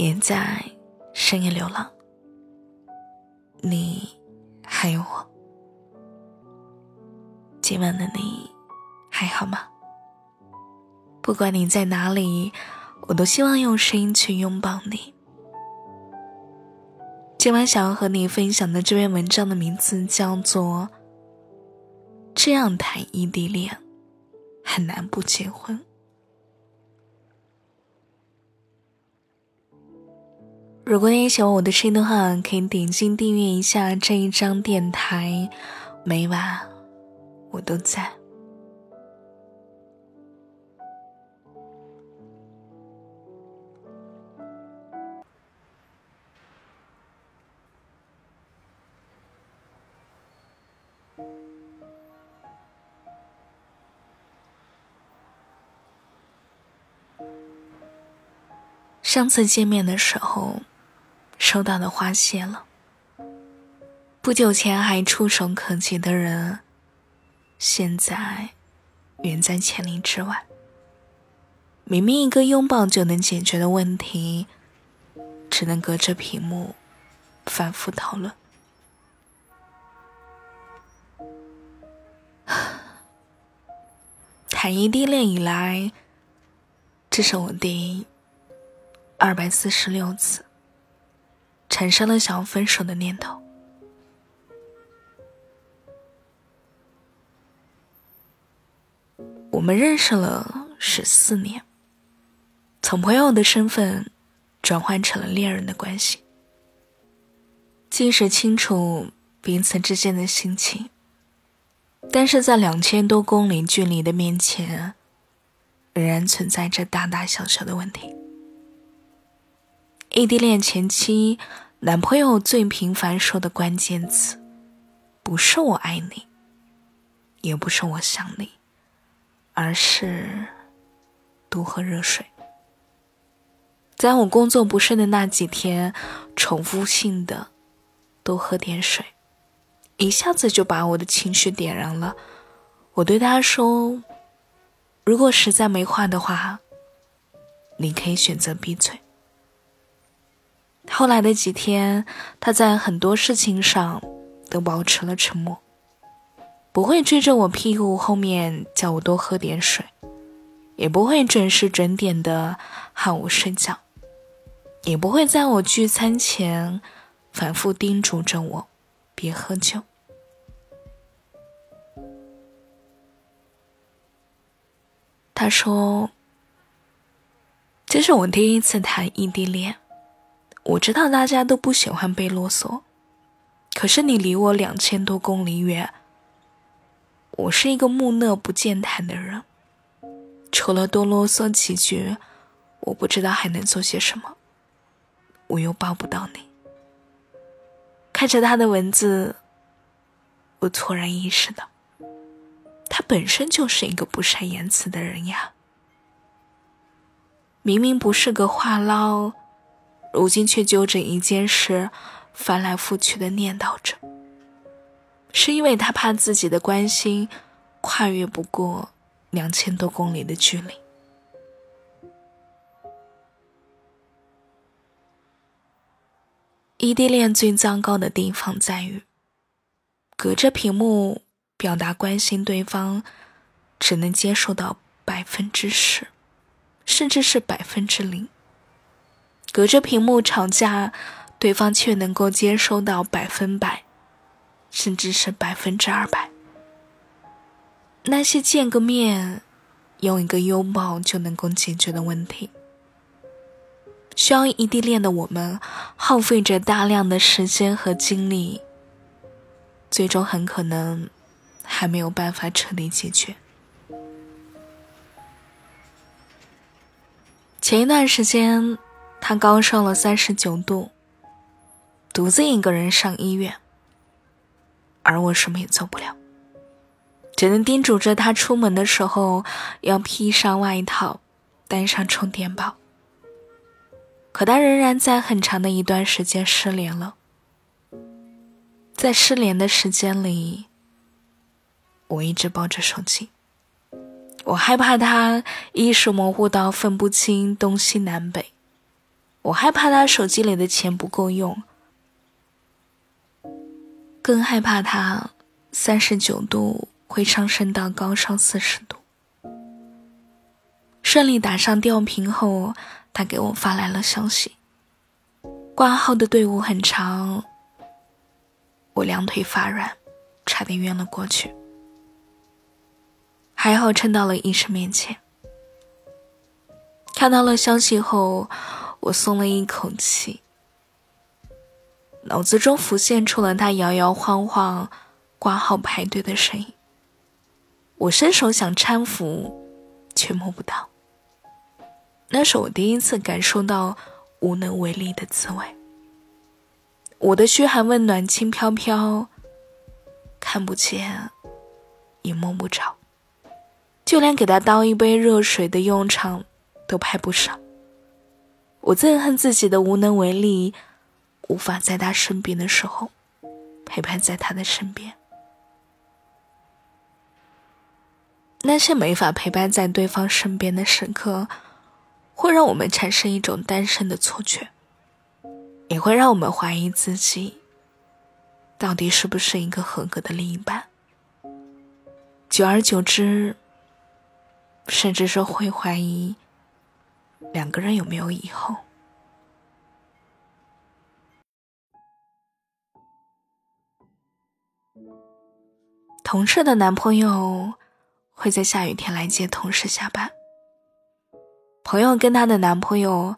别在深夜流浪。你还有我，今晚的你还好吗？不管你在哪里，我都希望用声音去拥抱你。今晚想要和你分享的这篇文章的名字叫做《这样谈异地恋很难不结婚》。如果你喜欢我的声音的话，可以点击订阅一下这一张电台，每晚我都在。上次见面的时候。收到的花谢了。不久前还触手可及的人，现在远在千里之外。明明一个拥抱就能解决的问题，只能隔着屏幕反复讨论。谈异地恋以来，这是我第二百四十六次。产生了想要分手的念头。我们认识了十四年，从朋友的身份转换成了恋人的关系。即使清楚彼此之间的心情，但是在两千多公里距离的面前，仍然存在着大大小小的问题。异地恋前期。男朋友最频繁说的关键词，不是“我爱你”，也不是“我想你”，而是多喝热水。在我工作不顺的那几天，重复性的多喝点水，一下子就把我的情绪点燃了。我对他说：“如果实在没话的话，你可以选择闭嘴。”后来的几天，他在很多事情上都保持了沉默，不会追着我屁股后面叫我多喝点水，也不会准时准点的喊我睡觉，也不会在我聚餐前反复叮嘱着我别喝酒。他说：“这是我第一次谈异地恋。”我知道大家都不喜欢被啰嗦，可是你离我两千多公里远。我是一个木讷不健谈的人，除了多啰嗦几句，我不知道还能做些什么。我又抱不到你。看着他的文字，我突然意识到，他本身就是一个不善言辞的人呀。明明不是个话唠。如今却揪着一件事，翻来覆去的念叨着。是因为他怕自己的关心跨越不过两千多公里的距离。异地恋最糟糕的地方在于，隔着屏幕表达关心对方，只能接受到百分之十，甚至是百分之零。隔着屏幕吵架，对方却能够接收到百分百，甚至是百分之二百。那些见个面，用一个拥抱就能够解决的问题，需要异地恋的我们耗费着大量的时间和精力，最终很可能还没有办法彻底解决。前一段时间。他高烧了三十九度，独自一个人上医院，而我什么也做不了，只能叮嘱着他出门的时候要披上外套，带上充电宝。可他仍然在很长的一段时间失联了，在失联的时间里，我一直抱着手机，我害怕他意识模糊到分不清东西南北。我害怕他手机里的钱不够用，更害怕他三十九度会上升到高烧四十度。顺利打上吊瓶后，他给我发来了消息。挂号的队伍很长，我两腿发软，差点晕了过去。还好撑到了医生面前。看到了消息后，我松了一口气。脑子中浮现出了他摇摇晃晃挂号排队的身影。我伸手想搀扶，却摸不到。那是我第一次感受到无能为力的滋味。我的嘘寒问暖轻飘飘，看不见，也摸不着，就连给他倒一杯热水的用场都派不上。我憎恨自己的无能为力，无法在他生病的时候陪伴在他的身边。那些没法陪伴在对方身边的时刻。会让我们产生一种单身的错觉，也会让我们怀疑自己到底是不是一个合格的另一半。久而久之，甚至是会怀疑两个人有没有以后。同事的男朋友会在下雨天来接同事下班。朋友跟她的男朋友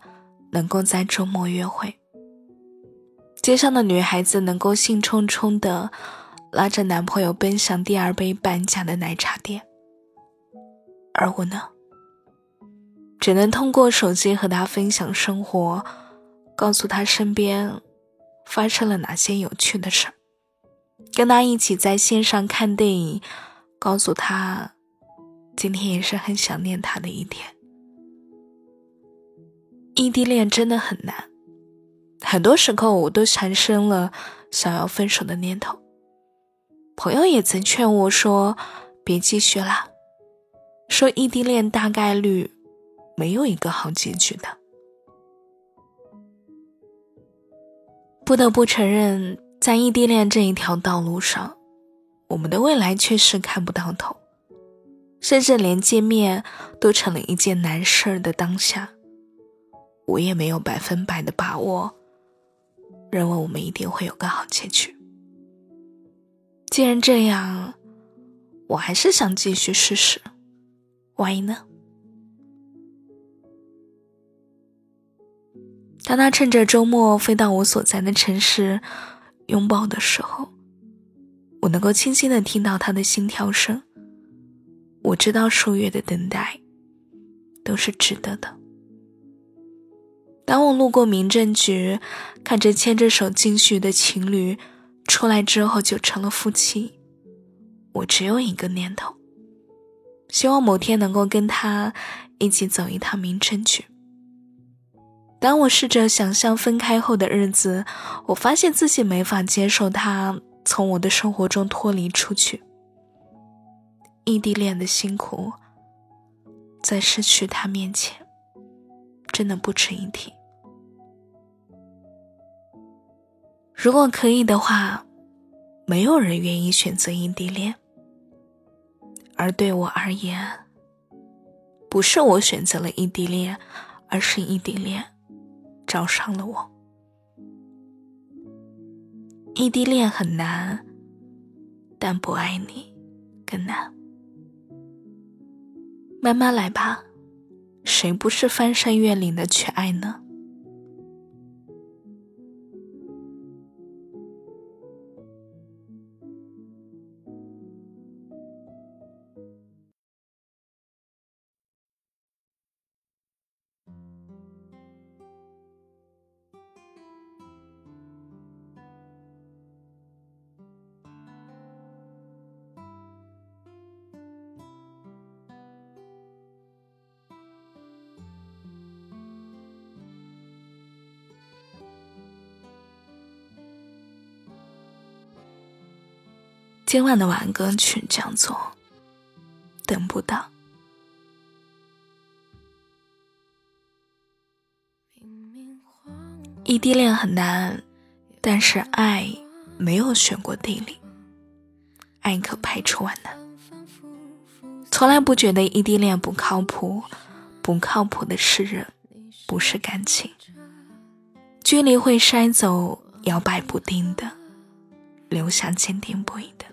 能够在周末约会，街上的女孩子能够兴冲冲的拉着男朋友奔向第二杯半价的奶茶店，而我呢，只能通过手机和他分享生活，告诉他身边发生了哪些有趣的事儿，跟他一起在线上看电影，告诉他今天也是很想念他的一天。异地恋真的很难，很多时候我都产生了想要分手的念头。朋友也曾劝我说：“别继续啦，说异地恋大概率没有一个好结局的。”不得不承认，在异地恋这一条道路上，我们的未来确实看不到头，甚至连见面都成了一件难事儿的当下。我也没有百分百的把握，认为我们一定会有个好结局。既然这样，我还是想继续试试，万一呢？当他趁着周末飞到我所在的城市拥抱的时候，我能够清晰的听到他的心跳声。我知道数月的等待都是值得的。当我路过民政局，看着牵着手进去的情侣出来之后就成了夫妻，我只有一个念头：希望某天能够跟他一起走一趟民政局。当我试着想象分开后的日子，我发现自己没法接受他从我的生活中脱离出去。异地恋的辛苦，在失去他面前，真的不值一提。如果可以的话，没有人愿意选择异地恋。而对我而言，不是我选择了异地恋，而是异地恋找上了我。异地恋很难，但不爱你更难。慢慢来吧，谁不是翻山越岭的去爱呢？今晚的晚安歌曲叫做《等不到》。异地恋很难，但是爱没有选过地理，爱可排除万难。从来不觉得异地恋不靠谱，不靠谱的是人，不是感情。距离会筛走摇摆不定的，留下坚定不移的。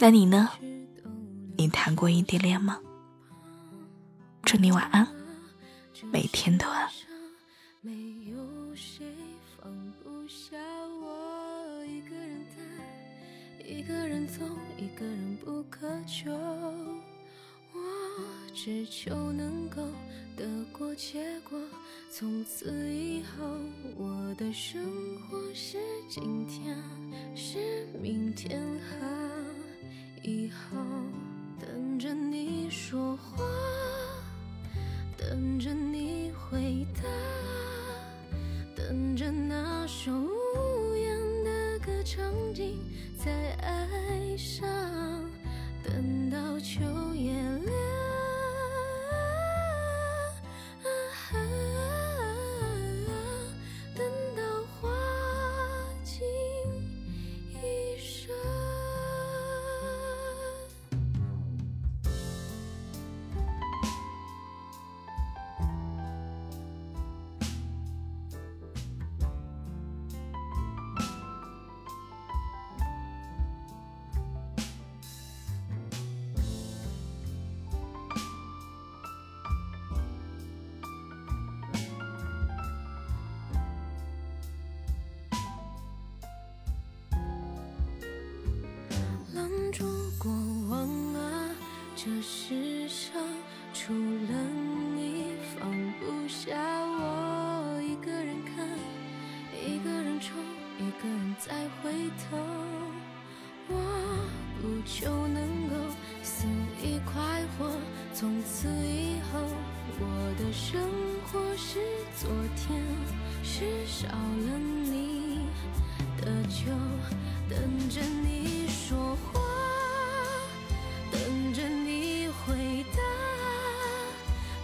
那你呢？你谈过异地恋吗？祝你晚安，每天都安。一个人走，一个人不渴求，我只求能够得过且过。从此以后，我的生活是今天，是明天和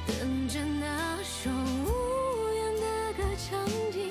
等着那首无言的歌唱尽